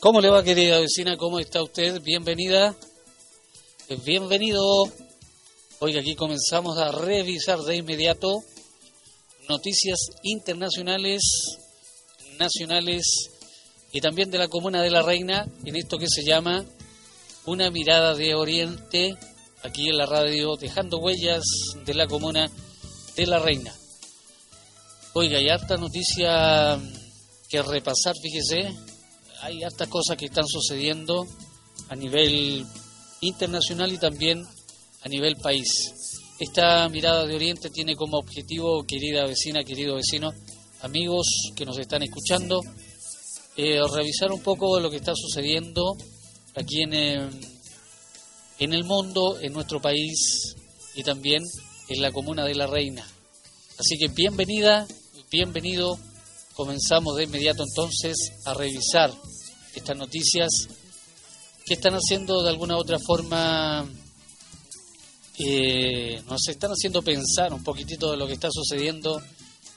¿Cómo le va, querida vecina? ¿Cómo está usted? Bienvenida. Bienvenido. Hoy aquí comenzamos a revisar de inmediato noticias internacionales, nacionales y también de la Comuna de la Reina en esto que se llama Una mirada de Oriente, aquí en la radio, dejando huellas de la Comuna de la Reina. Oiga, hay harta noticia que repasar, fíjese, hay hartas cosas que están sucediendo a nivel internacional y también a nivel país. Esta mirada de Oriente tiene como objetivo, querida vecina, querido vecino, amigos que nos están escuchando, eh, revisar un poco lo que está sucediendo aquí en, eh, en el mundo, en nuestro país y también en la comuna de La Reina. Así que bienvenida, bienvenido. Comenzamos de inmediato entonces a revisar estas noticias que están haciendo de alguna u otra forma, eh, nos están haciendo pensar un poquitito de lo que está sucediendo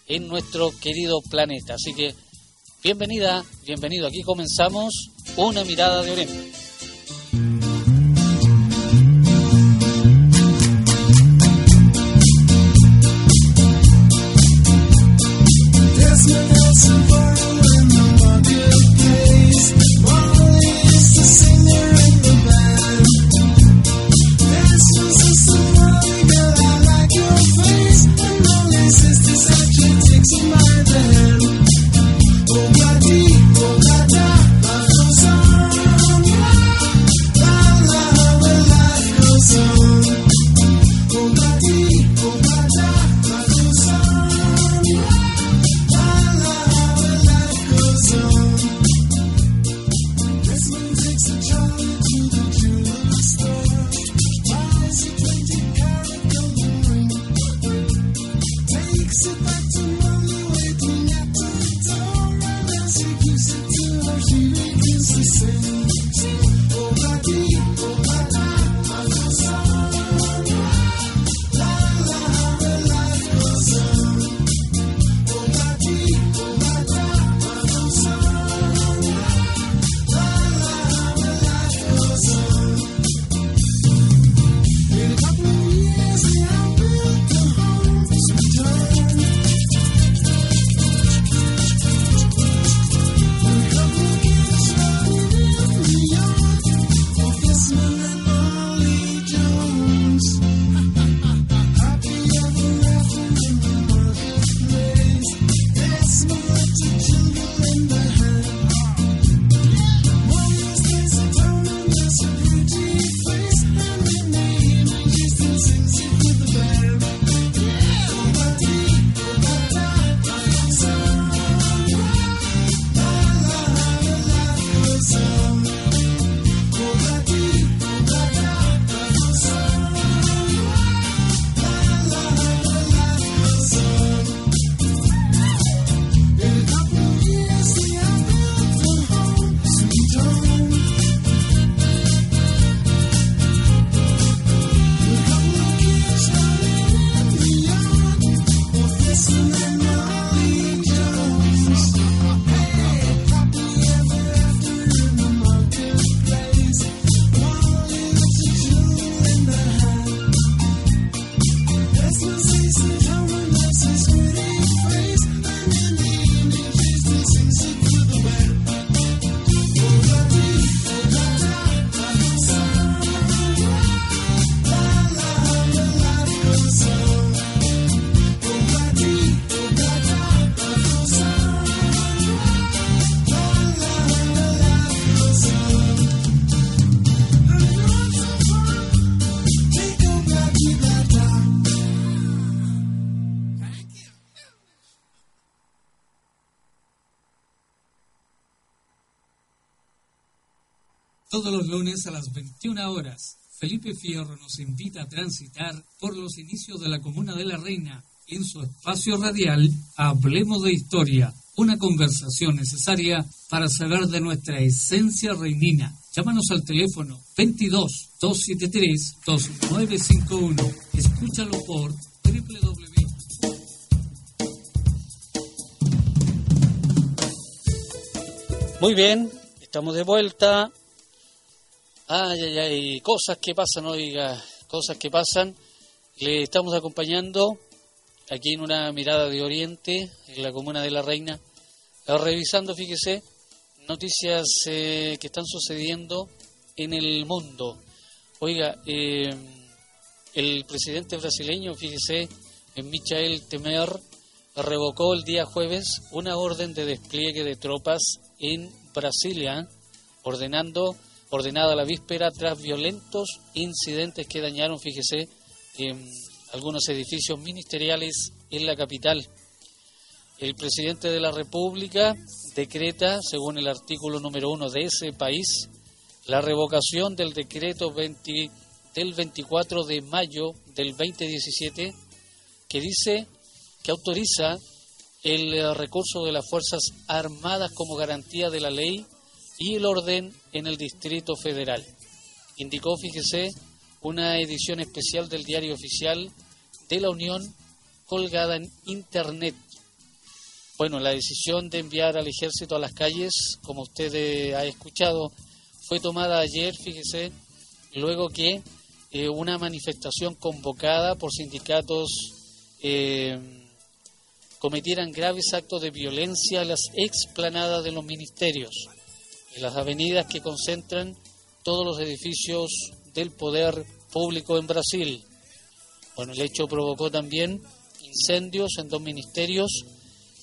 en nuestro querido planeta. Así que bienvenida, bienvenido. Aquí comenzamos una mirada de Oriente. Lunes a las 21 horas, Felipe Fierro nos invita a transitar por los inicios de la Comuna de la Reina en su espacio radial Hablemos de Historia, una conversación necesaria para saber de nuestra esencia reinina. Llámanos al teléfono 22 273 2951. Escúchalo por www. Muy bien, estamos de vuelta. Ay, ay, ay, cosas que pasan, oiga, cosas que pasan. Le estamos acompañando aquí en una mirada de Oriente, en la comuna de La Reina, eh, revisando, fíjese, noticias eh, que están sucediendo en el mundo. Oiga, eh, el presidente brasileño, fíjese, Michael Temer, revocó el día jueves una orden de despliegue de tropas en Brasilia, ordenando, ordenada la víspera tras violentos incidentes que dañaron, fíjese, algunos edificios ministeriales en la capital. El presidente de la República decreta, según el artículo número uno de ese país, la revocación del decreto 20, del 24 de mayo del 2017 que dice que autoriza el eh, recurso de las Fuerzas Armadas como garantía de la ley y el orden en el Distrito Federal. Indicó, fíjese, una edición especial del diario oficial de la Unión colgada en Internet. Bueno, la decisión de enviar al ejército a las calles, como usted eh, ha escuchado, fue tomada ayer, fíjese, luego que eh, una manifestación convocada por sindicatos eh, cometieran graves actos de violencia en las explanadas de los ministerios, en las avenidas que concentran todos los edificios del poder público en Brasil. Bueno, el hecho provocó también incendios en dos ministerios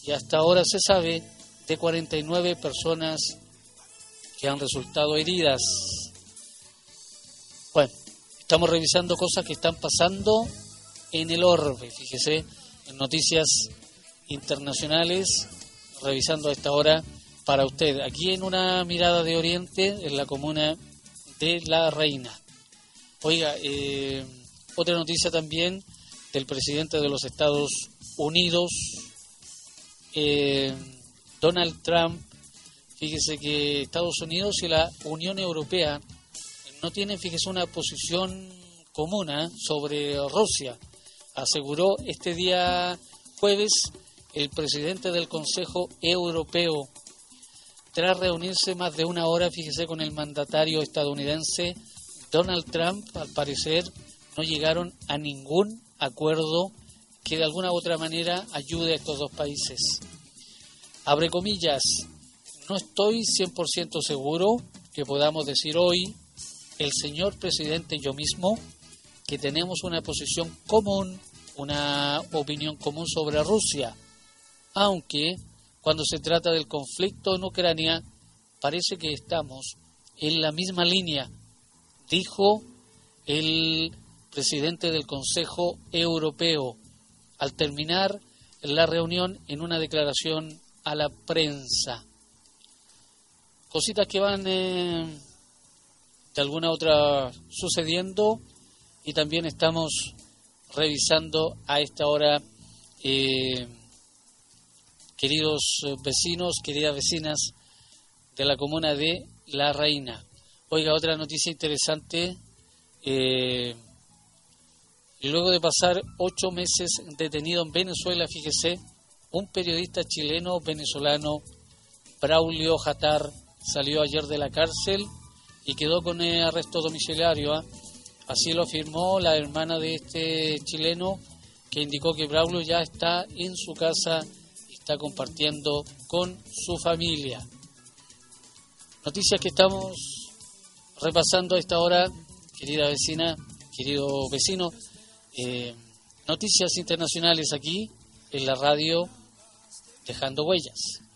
y hasta ahora se sabe de 49 personas que han resultado heridas. Bueno, estamos revisando cosas que están pasando en el orbe, fíjese, en noticias internacionales, revisando a esta hora para usted, aquí en una mirada de Oriente, en la comuna de La Reina. Oiga, eh, otra noticia también del presidente de los Estados Unidos, eh, Donald Trump. Fíjese que Estados Unidos y la Unión Europea no tienen, fíjese, una posición común sobre Rusia. Aseguró este día jueves el presidente del Consejo Europeo, tras reunirse más de una hora, fíjese, con el mandatario estadounidense Donald Trump, al parecer no llegaron a ningún acuerdo que de alguna u otra manera ayude a estos dos países. Abre comillas, no estoy 100% seguro que podamos decir hoy, el señor presidente y yo mismo, que tenemos una posición común, una opinión común sobre Rusia aunque cuando se trata del conflicto en Ucrania parece que estamos en la misma línea, dijo el presidente del Consejo Europeo al terminar la reunión en una declaración a la prensa. Cositas que van eh, de alguna otra sucediendo y también estamos revisando a esta hora eh, queridos eh, vecinos, queridas vecinas de la comuna de La Reina. Oiga, otra noticia interesante. Eh, luego de pasar ocho meses detenido en Venezuela, fíjese, un periodista chileno venezolano, Braulio Jatar, salió ayer de la cárcel y quedó con arresto domiciliario. ¿ah? Así lo afirmó la hermana de este chileno, que indicó que Braulio ya está en su casa está compartiendo con su familia. Noticias que estamos repasando a esta hora, querida vecina, querido vecino. Eh, noticias internacionales aquí en la radio Dejando Huellas.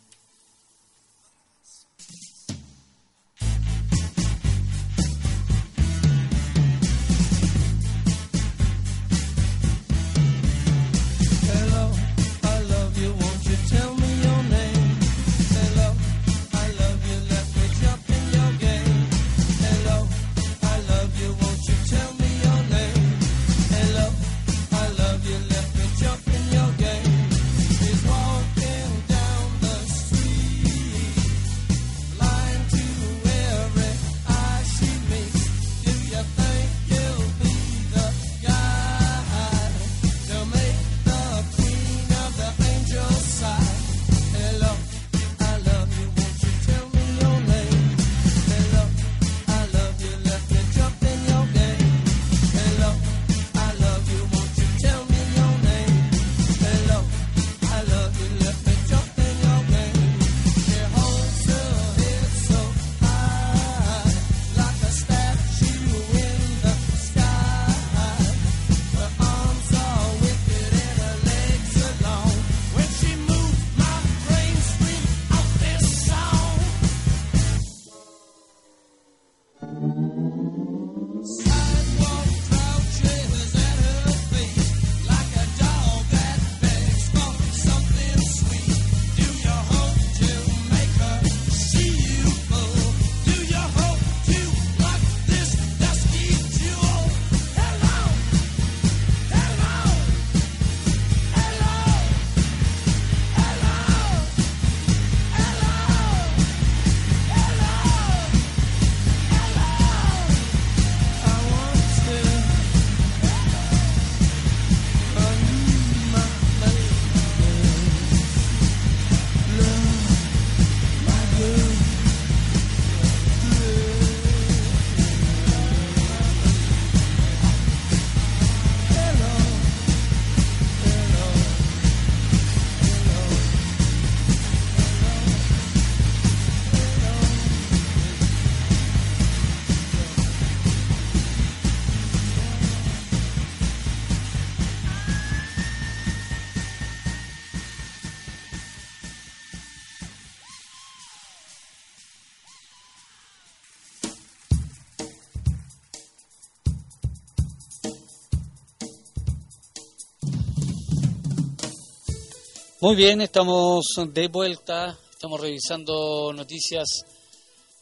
Muy bien, estamos de vuelta, estamos revisando noticias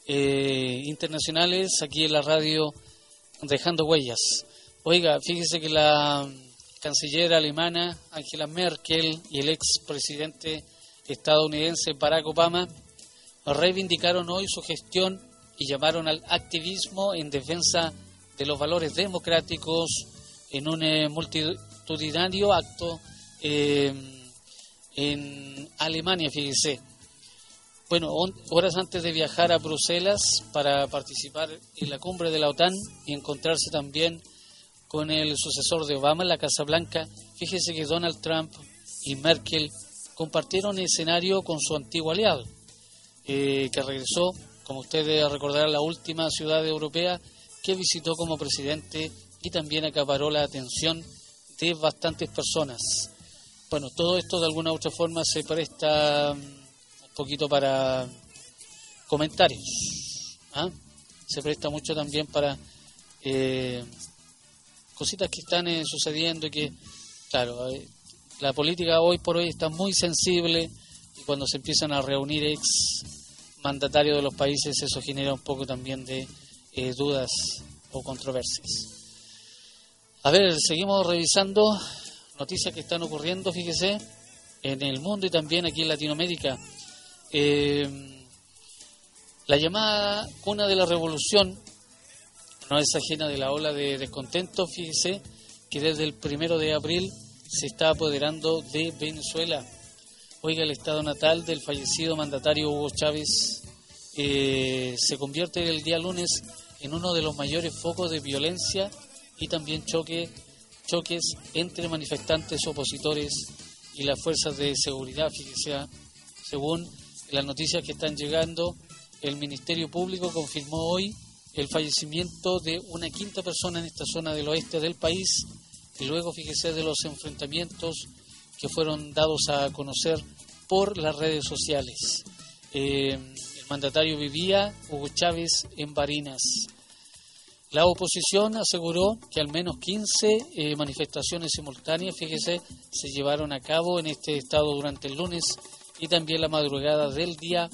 eh, internacionales aquí en la radio Dejando Huellas. Oiga, fíjese que la canciller alemana Angela Merkel y el expresidente estadounidense Barack Obama reivindicaron hoy su gestión y llamaron al activismo en defensa de los valores democráticos en un eh, multitudinario acto. Eh, en Alemania, fíjese. Bueno, horas antes de viajar a Bruselas para participar en la cumbre de la OTAN y encontrarse también con el sucesor de Obama en la Casa Blanca, fíjese que Donald Trump y Merkel compartieron escenario con su antiguo aliado, eh, que regresó, como ustedes recordarán, la última ciudad europea que visitó como presidente y también acaparó la atención de bastantes personas. Bueno, todo esto de alguna u otra forma se presta mm, un poquito para comentarios. ¿ah? Se presta mucho también para eh, cositas que están eh, sucediendo y que, claro, eh, la política hoy por hoy está muy sensible y cuando se empiezan a reunir ex mandatarios de los países eso genera un poco también de dudas o controversias. A ver, seguimos revisando noticias que están ocurriendo, fíjese, en el mundo y también aquí en Latinoamérica. Eh, la llamada cuna de la revolución no es ajena de la ola de descontento, fíjese, que desde el primero de abril se está apoderando de Venezuela. Oiga, el estado natal del fallecido mandatario Hugo Chávez eh, se convierte el día lunes en uno de los mayores focos de violencia y también choque choques entre manifestantes opositores y las fuerzas de seguridad. Fíjese, según las noticias que están llegando, el Ministerio Público confirmó hoy el fallecimiento de una quinta persona en esta zona del oeste del país y luego, fíjese, de los enfrentamientos que fueron dados a conocer por las redes sociales. Eh, el mandatario vivía, Hugo Chávez, en Barinas. La oposición aseguró que al menos 15 eh, manifestaciones simultáneas, fíjese, se llevaron a cabo en este estado durante el lunes y también la madrugada del día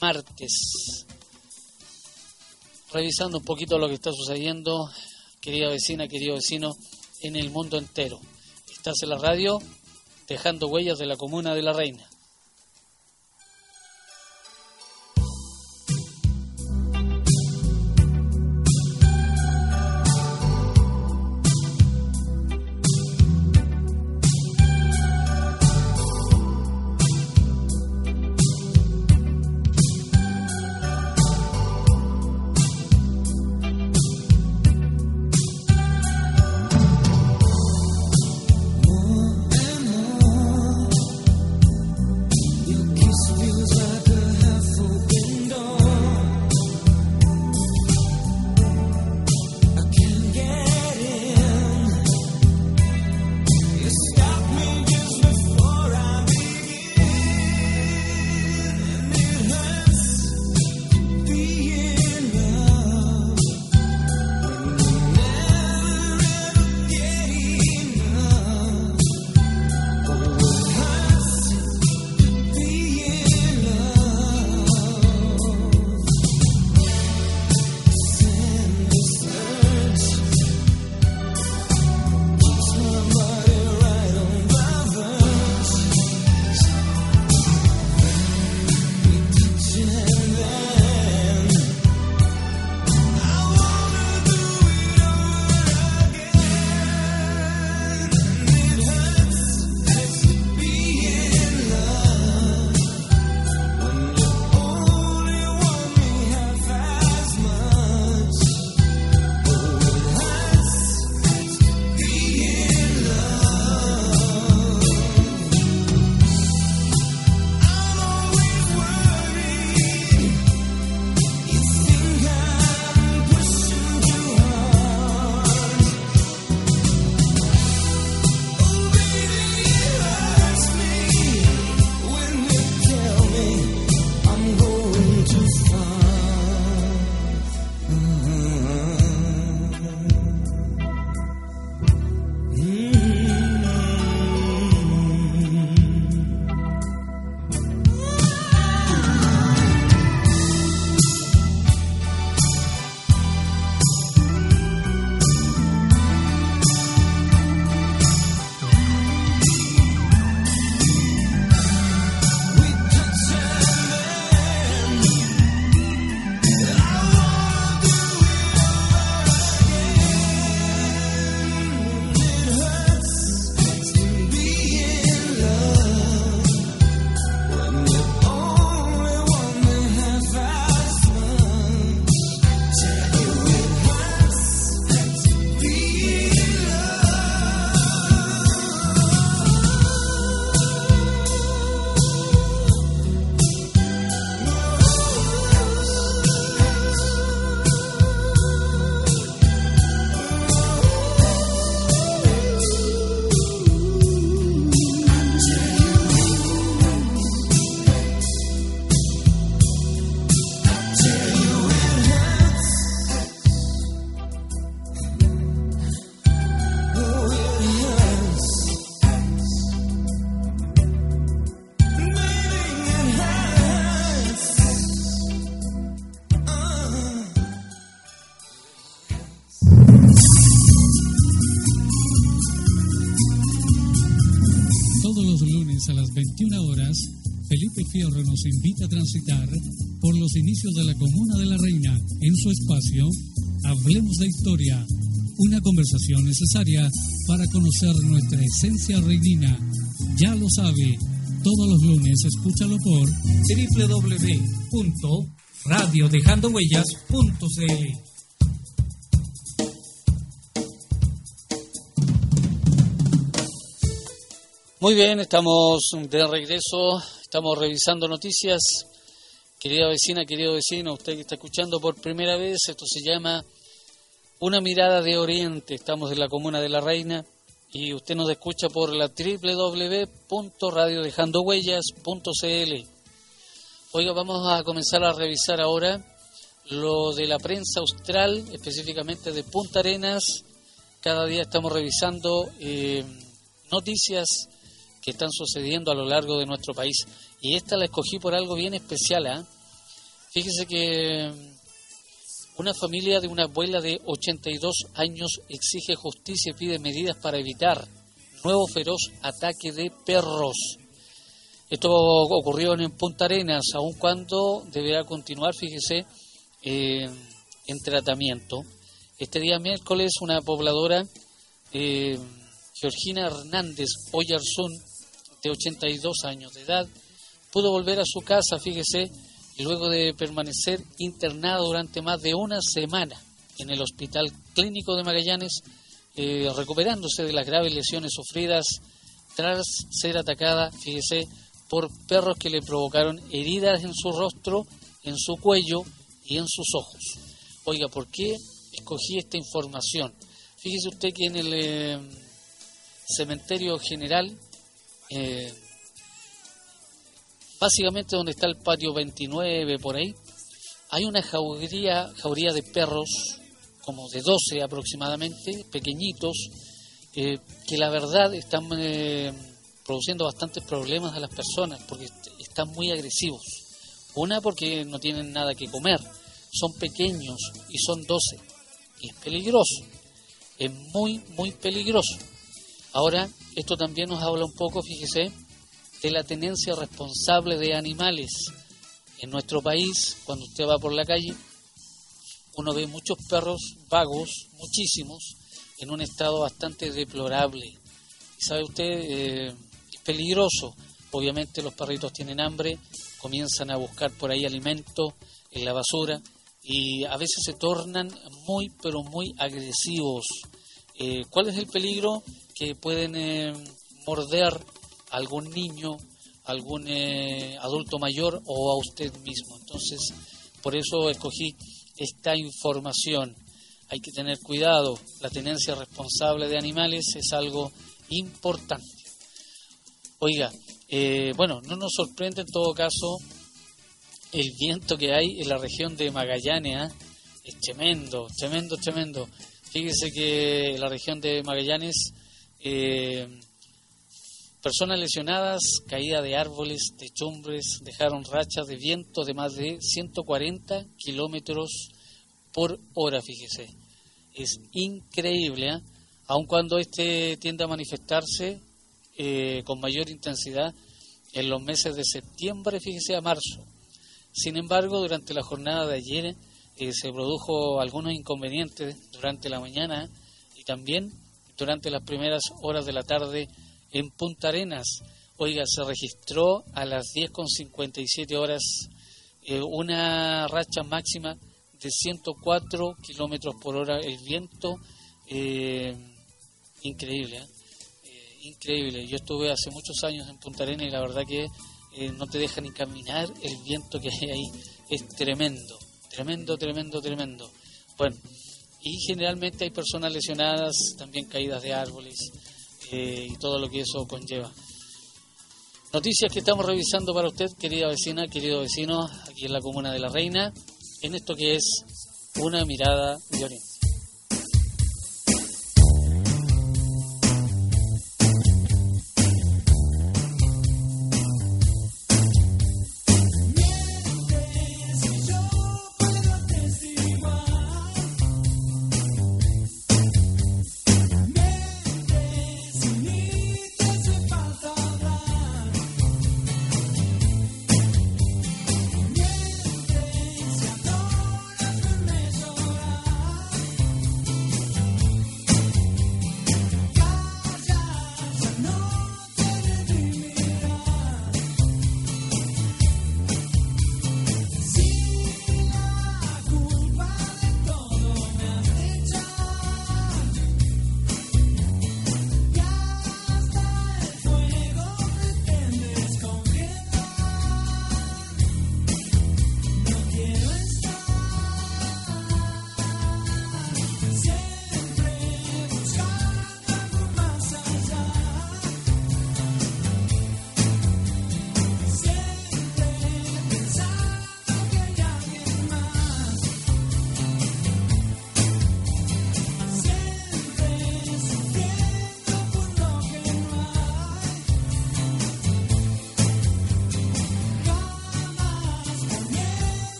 martes. Revisando un poquito lo que está sucediendo, querida vecina, querido vecino, en el mundo entero. Estás en la radio, dejando huellas de la comuna de la Reina. Fierro nos invita a transitar por los inicios de la Comuna de la Reina en su espacio Hablemos de Historia, una conversación necesaria para conocer nuestra esencia reinina. Ya lo sabe, todos los lunes escúchalo por www.radiodejandohuellas.cl. Muy bien, estamos de regreso, estamos revisando noticias. Querida vecina, querido vecino, usted que está escuchando por primera vez, esto se llama Una mirada de Oriente. Estamos en la Comuna de la Reina y usted nos escucha por la www.radiodejandohuellas.cl. Oiga, vamos a comenzar a revisar ahora lo de la prensa austral, específicamente de Punta Arenas. Cada día estamos revisando eh, noticias que están sucediendo a lo largo de nuestro país. Y esta la escogí por algo bien especial. ¿eh? Fíjese que una familia de una abuela de 82 años exige justicia y pide medidas para evitar nuevo feroz ataque de perros. Esto ocurrió en Punta Arenas, aun cuando deberá continuar, fíjese, eh, en tratamiento. Este día miércoles una pobladora, eh, Georgina Hernández Oyarzún, de 82 años de edad, pudo volver a su casa, fíjese, luego de permanecer internada durante más de una semana en el Hospital Clínico de Magallanes, eh, recuperándose de las graves lesiones sufridas tras ser atacada, fíjese, por perros que le provocaron heridas en su rostro, en su cuello y en sus ojos. Oiga, ¿por qué escogí esta información? Fíjese usted que en el eh, cementerio general eh, básicamente donde está el patio 29 por ahí, hay una jauría, jauría de perros, como de 12 aproximadamente, pequeñitos, que la verdad están eh, produciendo bastantes problemas a las personas porque están muy agresivos. Una porque no tienen nada que comer, son pequeños y son 12. Y es peligroso, es muy, muy peligroso. Ahora, esto también nos habla un poco, fíjese, de la tenencia responsable de animales. En nuestro país, cuando usted va por la calle, uno ve muchos perros vagos, muchísimos, en un estado bastante deplorable. Sabe usted, eh, es peligroso. Obviamente los perritos tienen hambre, comienzan a buscar por ahí alimento en la basura y a veces se tornan muy, pero muy agresivos. Eh, ¿Cuál es el peligro? Que pueden eh, morder algún niño, algún eh, adulto mayor o a usted mismo. Entonces, por eso escogí esta información. Hay que tener cuidado, la tenencia responsable de animales es algo importante. Oiga, eh, bueno, no nos sorprende en todo caso el viento que hay en la región de Magallanes, es tremendo, tremendo, tremendo. Fíjese que la región de Magallanes eh, personas lesionadas, caída de árboles, techumbres, dejaron rachas de viento de más de 140 kilómetros por hora, fíjese. Es increíble, ¿eh? aun cuando este tiende a manifestarse eh, con mayor intensidad en los meses de septiembre, fíjese, a marzo. Sin embargo, durante la jornada de ayer eh, se produjo algunos inconvenientes durante la mañana y también durante las primeras horas de la tarde en Punta Arenas. Oiga, se registró a las 10.57 horas eh, una racha máxima de 104 kilómetros por hora. El viento, eh, increíble, ¿eh? increíble. Yo estuve hace muchos años en Punta Arenas y la verdad que no te deja ni caminar. El viento que hay ahí es tremendo, tremendo, tremendo, tremendo. Bueno, y generalmente hay personas lesionadas, también caídas de árboles eh, y todo lo que eso conlleva. Noticias que estamos revisando para usted, querida vecina, querido vecino, aquí en la Comuna de la Reina, en esto que es una mirada de Oriente.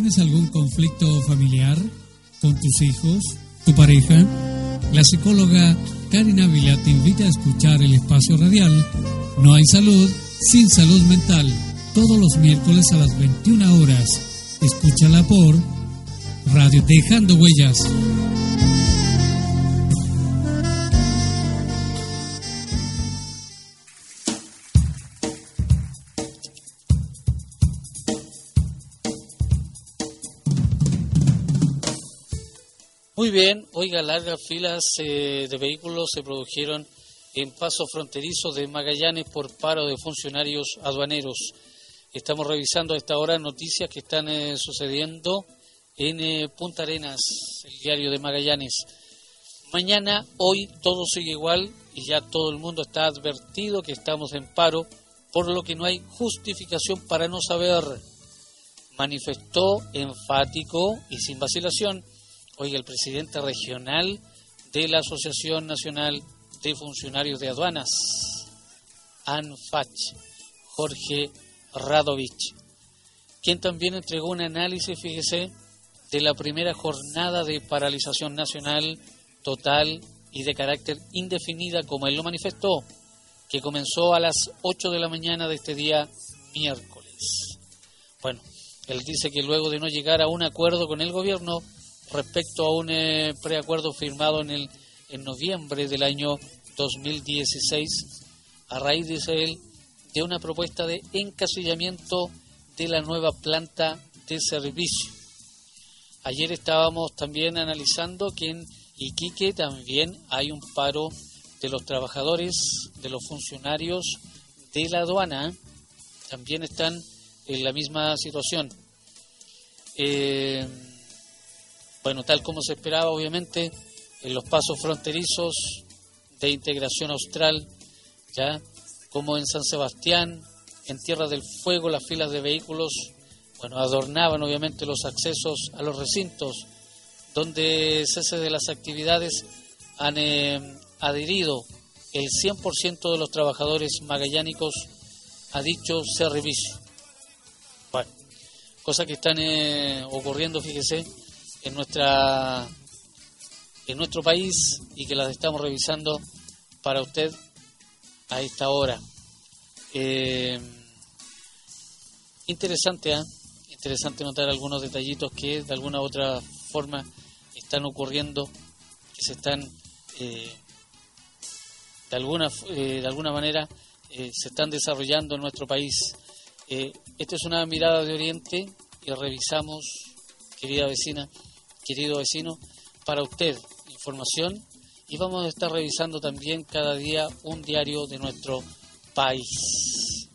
¿Tienes algún conflicto familiar con tus hijos, tu pareja? La psicóloga Karina Ávila te invita a escuchar el espacio radial No hay salud sin salud mental, todos los miércoles a las 21 horas. Escúchala por Radio Dejando Huellas. Muy bien, oiga, largas filas eh, de vehículos se produjeron en paso fronterizo de Magallanes por paro de funcionarios aduaneros. Estamos revisando a esta hora noticias que están eh, sucediendo en eh, Punta Arenas, el diario de Magallanes. Mañana, hoy, todo sigue igual y ya todo el mundo está advertido que estamos en paro, por lo que no hay justificación para no saber. Manifestó enfático y sin vacilación Oiga, el presidente regional de la Asociación Nacional de Funcionarios de Aduanas, ANFACH, Jorge Radovich, quien también entregó un análisis, fíjese, de la primera jornada de paralización nacional total y de carácter indefinida, como él lo manifestó, que comenzó a las 8 de la mañana de este día miércoles. Bueno, él dice que luego de no llegar a un acuerdo con el gobierno, respecto a un eh, preacuerdo firmado en, el, en noviembre del año 2016, a raíz, dice él, de una propuesta de encasillamiento de la nueva planta de servicio. Ayer estábamos también analizando que en Iquique también hay un paro de los trabajadores, de los funcionarios de la aduana, también están en la misma situación. Eh, bueno, tal como se esperaba, obviamente, en los pasos fronterizos de integración austral, ya como en San Sebastián, en Tierra del Fuego, las filas de vehículos, bueno, adornaban obviamente los accesos a los recintos, donde cese de las actividades han eh, adherido el 100% de los trabajadores magallánicos a dicho servicio. Bueno, cosas que están eh, ocurriendo, fíjese, en nuestra en nuestro país y que las estamos revisando para usted a esta hora. Eh, interesante, ¿eh? interesante notar algunos detallitos que de alguna u otra forma están ocurriendo, que se están eh, de alguna de alguna manera se están desarrollando en nuestro país. esta es una mirada de Oriente y revisamos, querida vecina, querido vecino, para usted información y vamos a estar revisando también cada día un diario de nuestro país.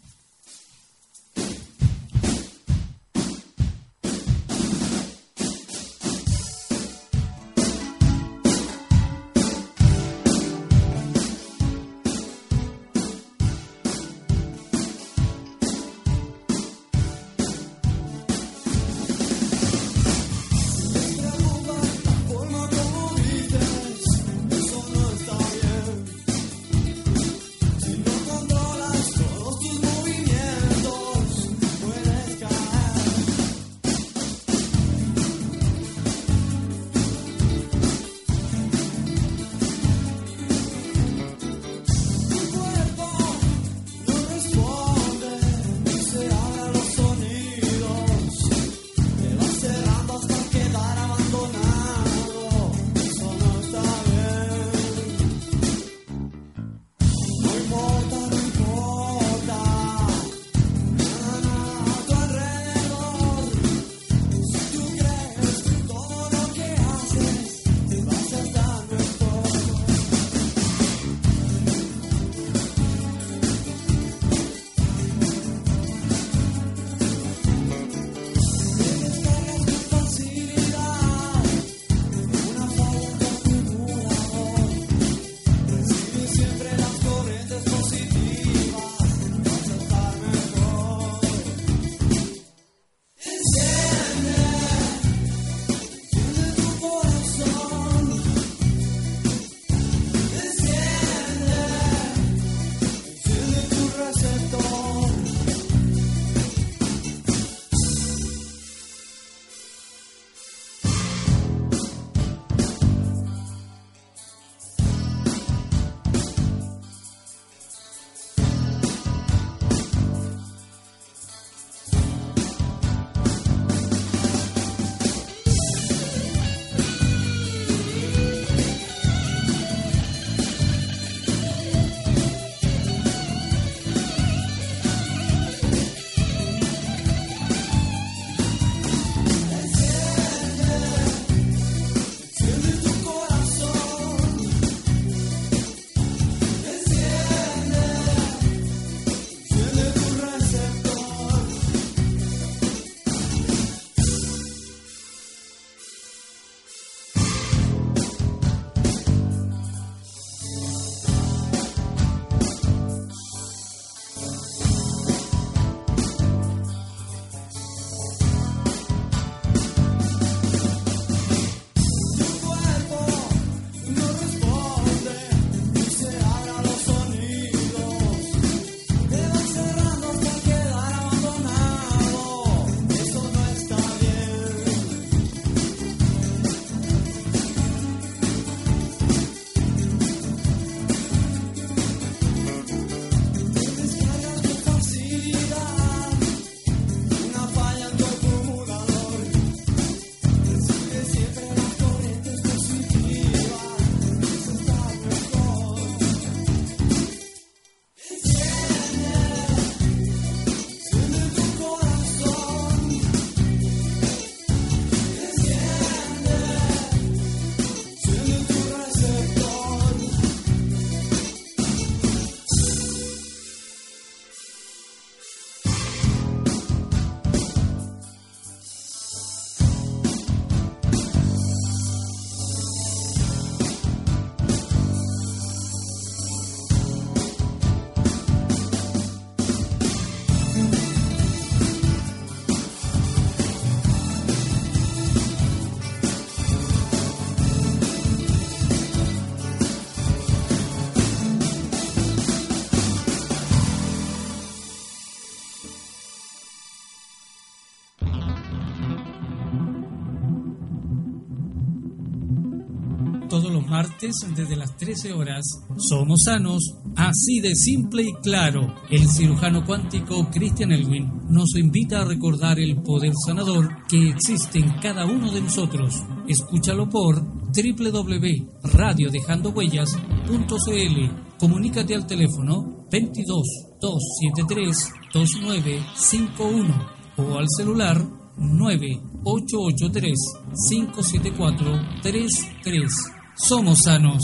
Los martes desde las 13 horas. Somos sanos, así de simple y claro. El cirujano cuántico Christian Elwin nos invita a recordar el poder sanador que existe en cada uno de nosotros. Escúchalo por www.radiodejandohuellas.cl. Comunícate al teléfono 22 273 2951 o al celular 9883-574-33. Somos sanos,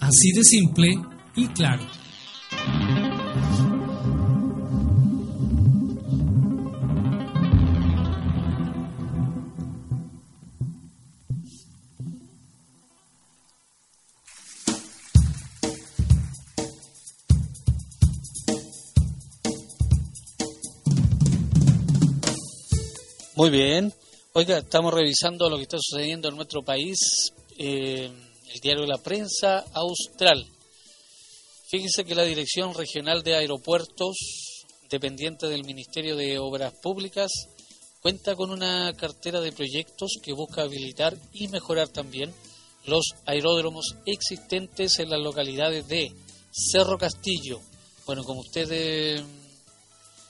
así de simple y claro. Muy bien. Oiga, estamos revisando lo que está sucediendo en nuestro país, eh, el diario La Prensa Austral. Fíjese que la Dirección Regional de Aeropuertos, dependiente del Ministerio de Obras Públicas, cuenta con una cartera de proyectos que busca habilitar y mejorar también los aeródromos existentes en las localidades de Cerro Castillo. Bueno, como ustedes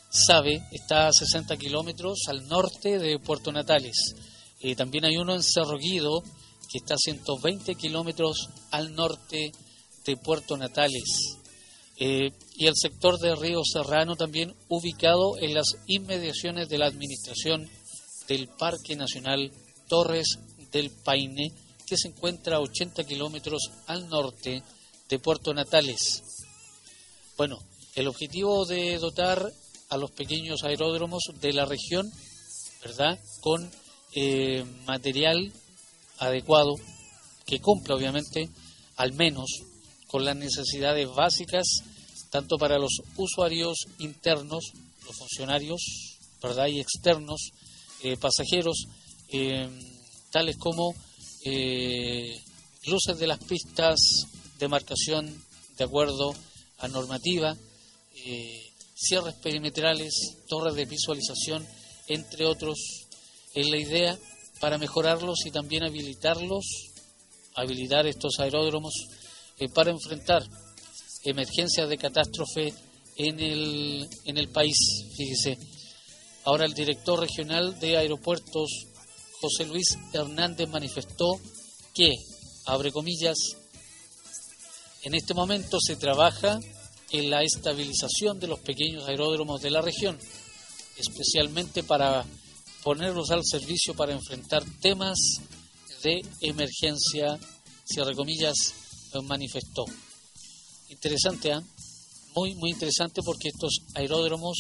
sabe, está a 60 kilómetros al norte de Puerto Natales. Eh, también hay uno en Cerro Guido, que está a 120 kilómetros al norte de Puerto Natales. Eh, y el sector de Río Serrano también ubicado en las inmediaciones de la administración del Parque Nacional Torres del Paine, que se encuentra a 80 kilómetros al norte de Puerto Natales. Bueno, el objetivo de dotar a los pequeños aeródromos de la región, ¿verdad? Con eh, material adecuado que cumpla, obviamente, al menos con las necesidades básicas, tanto para los usuarios internos, los funcionarios, ¿verdad? Y externos, eh, pasajeros, eh, tales como luces de las pistas, demarcación de acuerdo a normativa, cierres perimetrales, torres de visualización, entre otros, es la idea para mejorarlos y también habilitarlos, habilitar estos aeródromos eh, para enfrentar emergencias de catástrofe en el, en el país. Fíjese, ahora el director regional de aeropuertos, José Luis Hernández, manifestó que, abre comillas, en este momento se trabaja en la estabilización de los pequeños aeródromos de la región, especialmente para ponerlos al servicio para enfrentar temas de emergencia, cierre comillas, manifestó. Interesante, ¿eh? muy, muy interesante porque estos aeródromos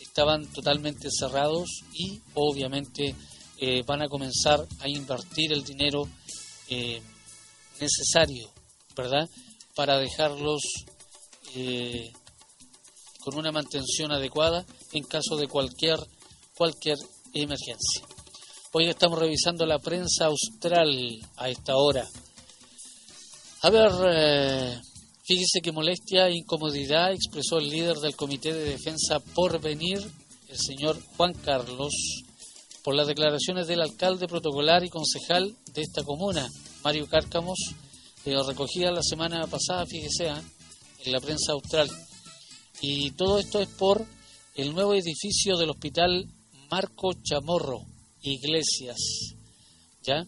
estaban totalmente cerrados y obviamente eh, van a comenzar a invertir el dinero eh, necesario, ¿verdad? Para dejarlos eh, con una mantención adecuada en caso de cualquier, cualquier emergencia. Hoy estamos revisando la prensa austral a esta hora. A ver, eh, fíjese que molestia e incomodidad expresó el líder del Comité de Defensa por venir, el señor Juan Carlos, por las declaraciones del alcalde protocolar y concejal de esta comuna, Mario Cárcamos, eh, recogida la semana pasada, fíjese, ¿eh? en la prensa austral. Y todo esto es por el nuevo edificio del Hospital Marco Chamorro, Iglesias. ¿Ya?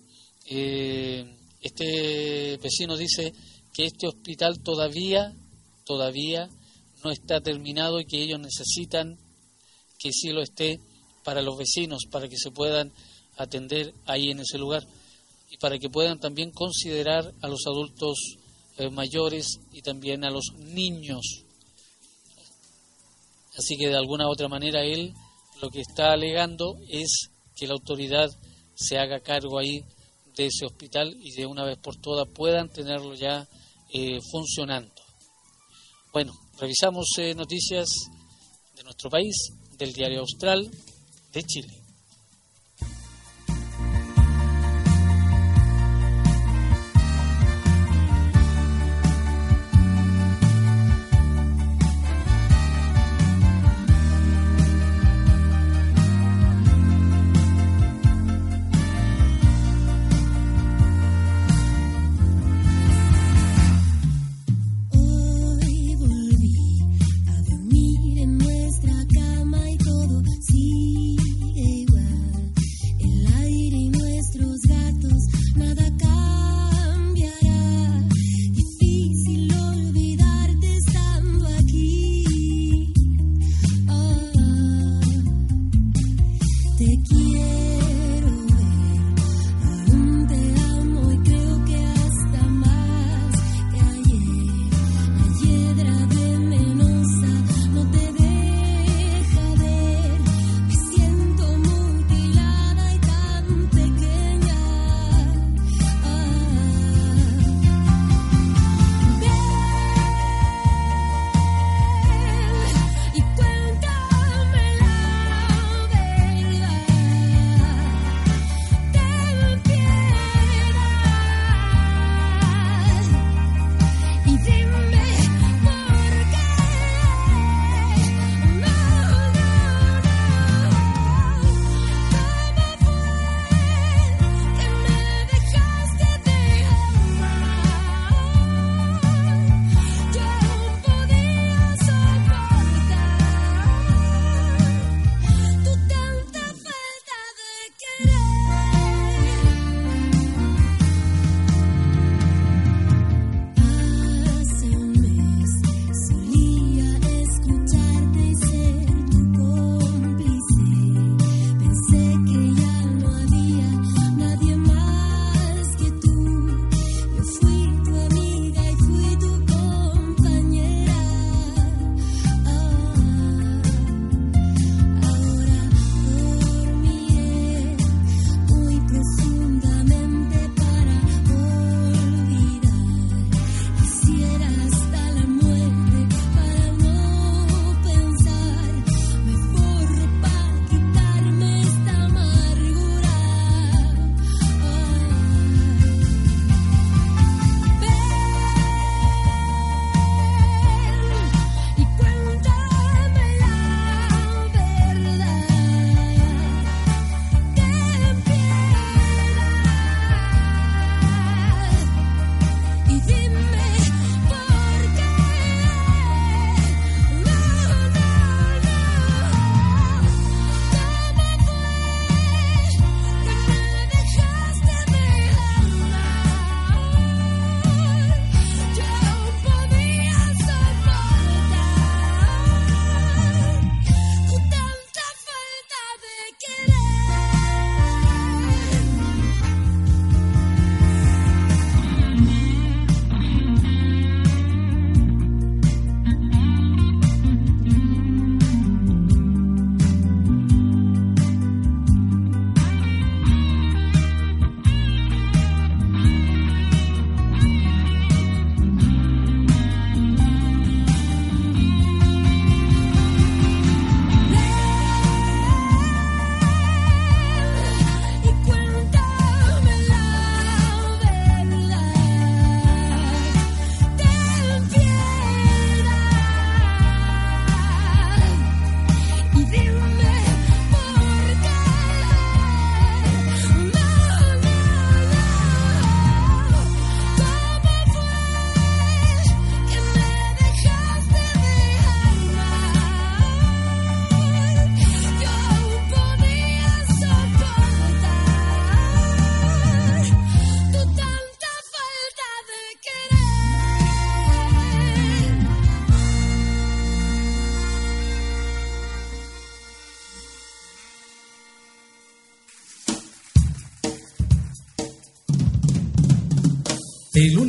Eh, este vecino dice que este hospital todavía, todavía no está terminado y que ellos necesitan que sí lo esté para los vecinos, para que se puedan atender ahí en ese lugar y para que puedan también considerar a los adultos eh, mayores y también a los niños. Así que de alguna u otra manera él lo que está alegando es que la autoridad se haga cargo ahí de ese hospital y de una vez por todas puedan tenerlo ya eh, funcionando. Bueno, revisamos eh, noticias de nuestro país, del diario Austral de Chile.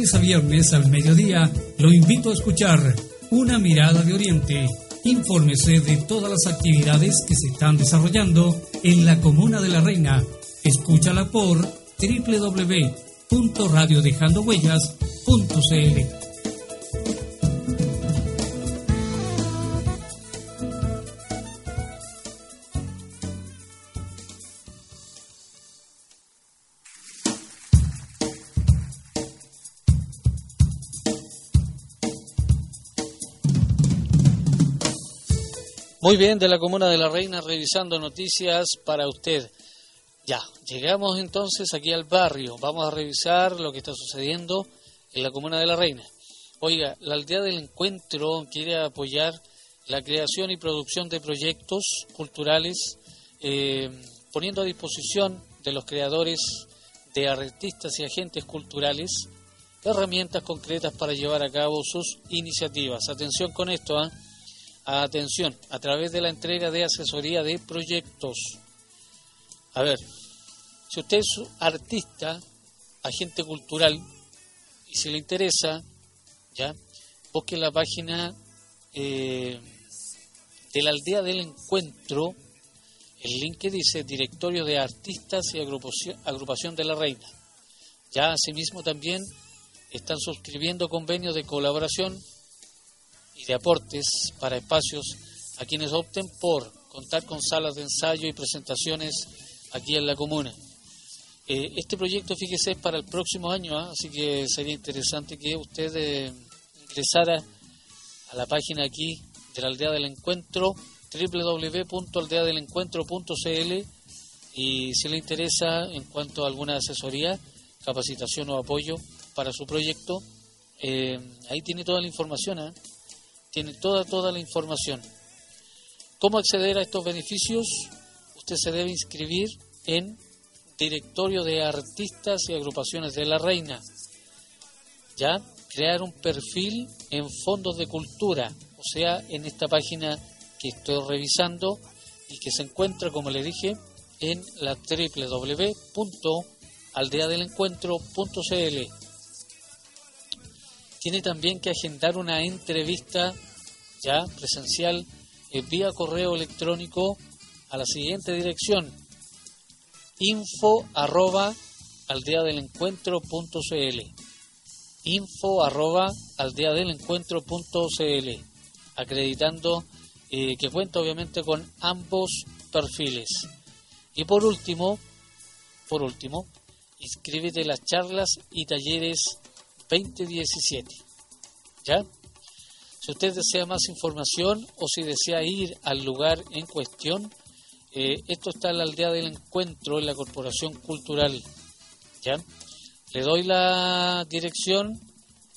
Lunes a viernes al mediodía, lo invito a escuchar Una mirada de Oriente. Infórmese de todas las actividades que se están desarrollando en la Comuna de la Reina. Escúchala por www.radiodejandohuellas.cl. Muy bien, de la Comuna de la Reina, revisando noticias para usted. Ya, llegamos entonces aquí al barrio. Vamos a revisar lo que está sucediendo en la Comuna de la Reina. Oiga, la aldea del encuentro quiere apoyar la creación y producción de proyectos culturales, eh, poniendo a disposición de los creadores, de artistas y agentes culturales, herramientas concretas para llevar a cabo sus iniciativas. Atención con esto, ¿ah? Atención, a través de la entrega de asesoría de proyectos. A ver, si usted es artista, agente cultural, y si le interesa, ya, busque la página eh, de la aldea del encuentro, el link que dice Directorio de Artistas y Agrupación, Agrupación de la Reina. Ya asimismo también están suscribiendo convenios de colaboración y de aportes para espacios a quienes opten por contar con salas de ensayo y presentaciones aquí en la comuna. Eh, este proyecto, fíjese, es para el próximo año, ¿ah? así que sería interesante que usted eh, ingresara a la página aquí de la aldea del encuentro, www.aldeadelencuentro.cl y si le interesa en cuanto a alguna asesoría, capacitación o apoyo para su proyecto, eh, ahí tiene toda la información. Tiene toda, toda la información. ¿Cómo acceder a estos beneficios? Usted se debe inscribir en Directorio de Artistas y Agrupaciones de la Reina. ¿Ya? Crear un perfil en Fondos de Cultura, o sea, en esta página que estoy revisando y que se encuentra, como le dije, en la www.aldeadelencuentro.cl tiene también que agendar una entrevista ya presencial eh, vía correo electrónico a la siguiente dirección. Info arroba aldeadelencuentro.cl info arroba aldeadelencuentro.cl acreditando eh, que cuenta obviamente con ambos perfiles. Y por último por último inscríbete las charlas y talleres 2017. ¿Ya? Si usted desea más información o si desea ir al lugar en cuestión, eh, esto está en la aldea del encuentro en la Corporación Cultural. ¿Ya? Le doy la dirección,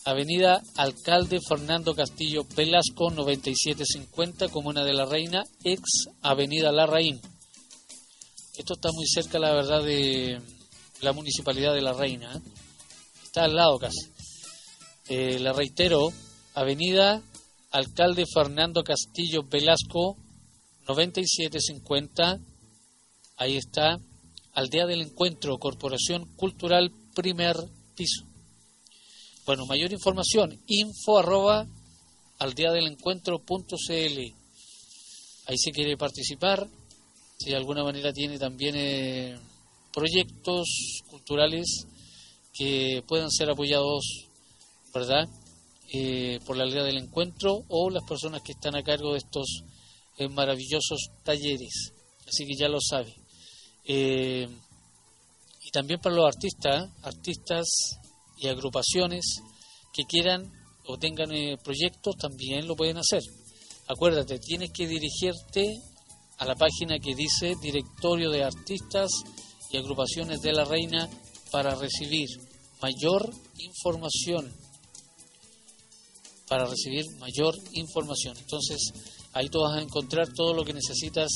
Avenida Alcalde Fernando Castillo Velasco, 9750, Comuna de la Reina, ex Avenida Larraín. Esto está muy cerca, la verdad, de la Municipalidad de la Reina. ¿eh? Está al lado casi. Eh, la reitero, Avenida Alcalde Fernando Castillo Velasco, 9750. Ahí está, Aldea del Encuentro, Corporación Cultural, primer piso. Bueno, mayor información, info arroba aldeadelencuentro.cl. Ahí se quiere participar, si de alguna manera tiene también eh, proyectos culturales que puedan ser apoyados ¿verdad? Eh, por la aldea del encuentro o las personas que están a cargo de estos eh, maravillosos talleres. Así que ya lo sabe. Eh, y también para los artistas, artistas y agrupaciones que quieran o tengan proyectos, también lo pueden hacer. Acuérdate, tienes que dirigirte a la página que dice Directorio de Artistas y Agrupaciones de la Reina para recibir mayor información para recibir mayor información. Entonces, ahí tú vas a encontrar todo lo que necesitas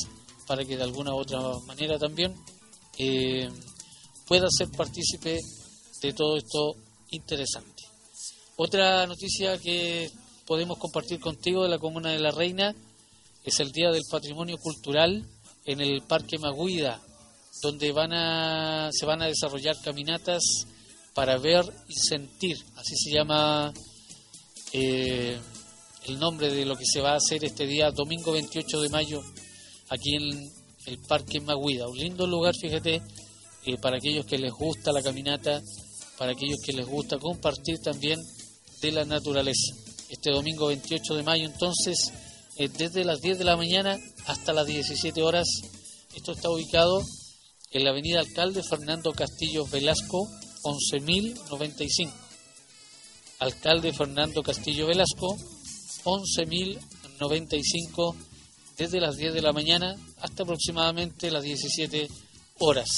para que de alguna u otra manera también eh, puedas ser partícipe de todo esto interesante. Otra noticia que podemos compartir contigo de la Comuna de la Reina es el Día del Patrimonio Cultural en el Parque Maguida, donde van a, se van a desarrollar caminatas para ver y sentir, así se llama eh, el nombre de lo que se va a hacer este día, domingo 28 de mayo, aquí en el Parque Maguida. Un lindo lugar, fíjate, eh, para aquellos que les gusta la caminata, para aquellos que les gusta compartir también de la naturaleza. Este domingo 28 de mayo, entonces, eh, desde las 10 de la mañana hasta las 17 horas, esto está ubicado en la avenida Alcalde Fernando Castillo Velasco, 11.095. Alcalde Fernando Castillo Velasco, 11.095 desde las 10 de la mañana hasta aproximadamente las 17 horas.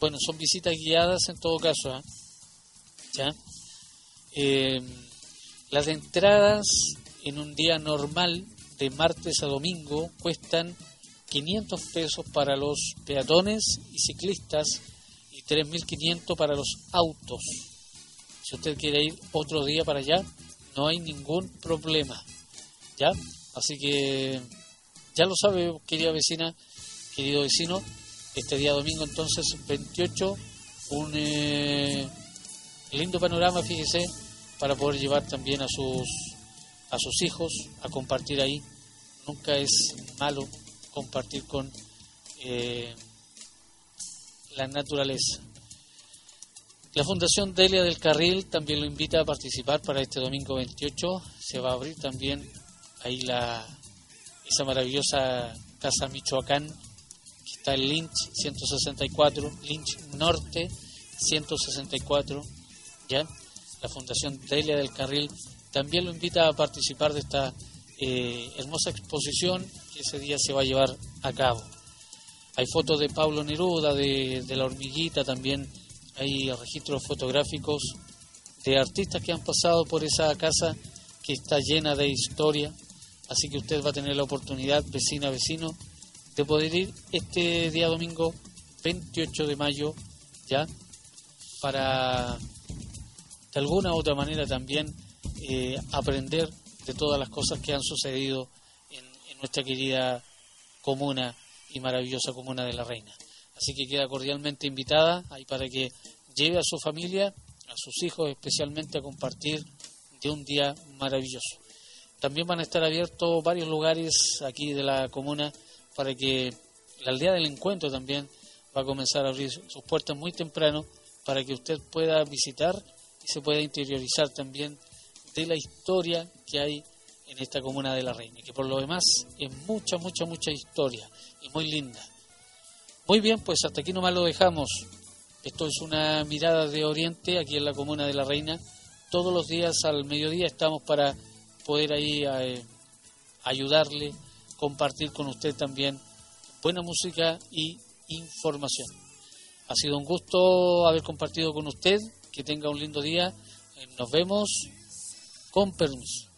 Bueno, son visitas guiadas en todo caso. ¿eh? ¿Ya? Eh, las entradas en un día normal de martes a domingo cuestan 500 pesos para los peatones y ciclistas y 3.500 para los autos. Si usted quiere ir otro día para allá, no hay ningún problema. ¿Ya? Así que ya lo sabe, querida vecina, querido vecino, este día domingo entonces 28, un eh, lindo panorama, fíjese, para poder llevar también a sus a sus hijos a compartir ahí. Nunca es malo compartir con eh, la naturaleza. La Fundación Delia del Carril también lo invita a participar para este domingo 28. Se va a abrir también ahí la esa maravillosa Casa Michoacán, que está en Lynch 164, Lynch Norte 164, ¿ya? La Fundación Delia del Carril también lo invita a participar de esta eh, hermosa exposición que ese día se va a llevar a cabo. Hay fotos de Pablo Neruda, de, de la hormiguita también hay registros fotográficos de artistas que han pasado por esa casa que está llena de historia, así que usted va a tener la oportunidad, vecina, vecino, de poder ir este día domingo 28 de mayo, ya, para de alguna u otra manera también eh, aprender de todas las cosas que han sucedido en, en nuestra querida comuna y maravillosa comuna de la Reina. Así que queda cordialmente invitada ahí para que lleve a su familia, a sus hijos especialmente, a compartir de un día maravilloso. También van a estar abiertos varios lugares aquí de la comuna para que la aldea del encuentro también va a comenzar a abrir sus puertas muy temprano para que usted pueda visitar y se pueda interiorizar también de la historia que hay en esta comuna de la Reina, que por lo demás es mucha, mucha, mucha historia y muy linda. Muy bien, pues hasta aquí nomás lo dejamos. Esto es una mirada de Oriente aquí en la comuna de La Reina. Todos los días al mediodía estamos para poder ahí eh, ayudarle, compartir con usted también buena música y información. Ha sido un gusto haber compartido con usted. Que tenga un lindo día. Nos vemos con permiso.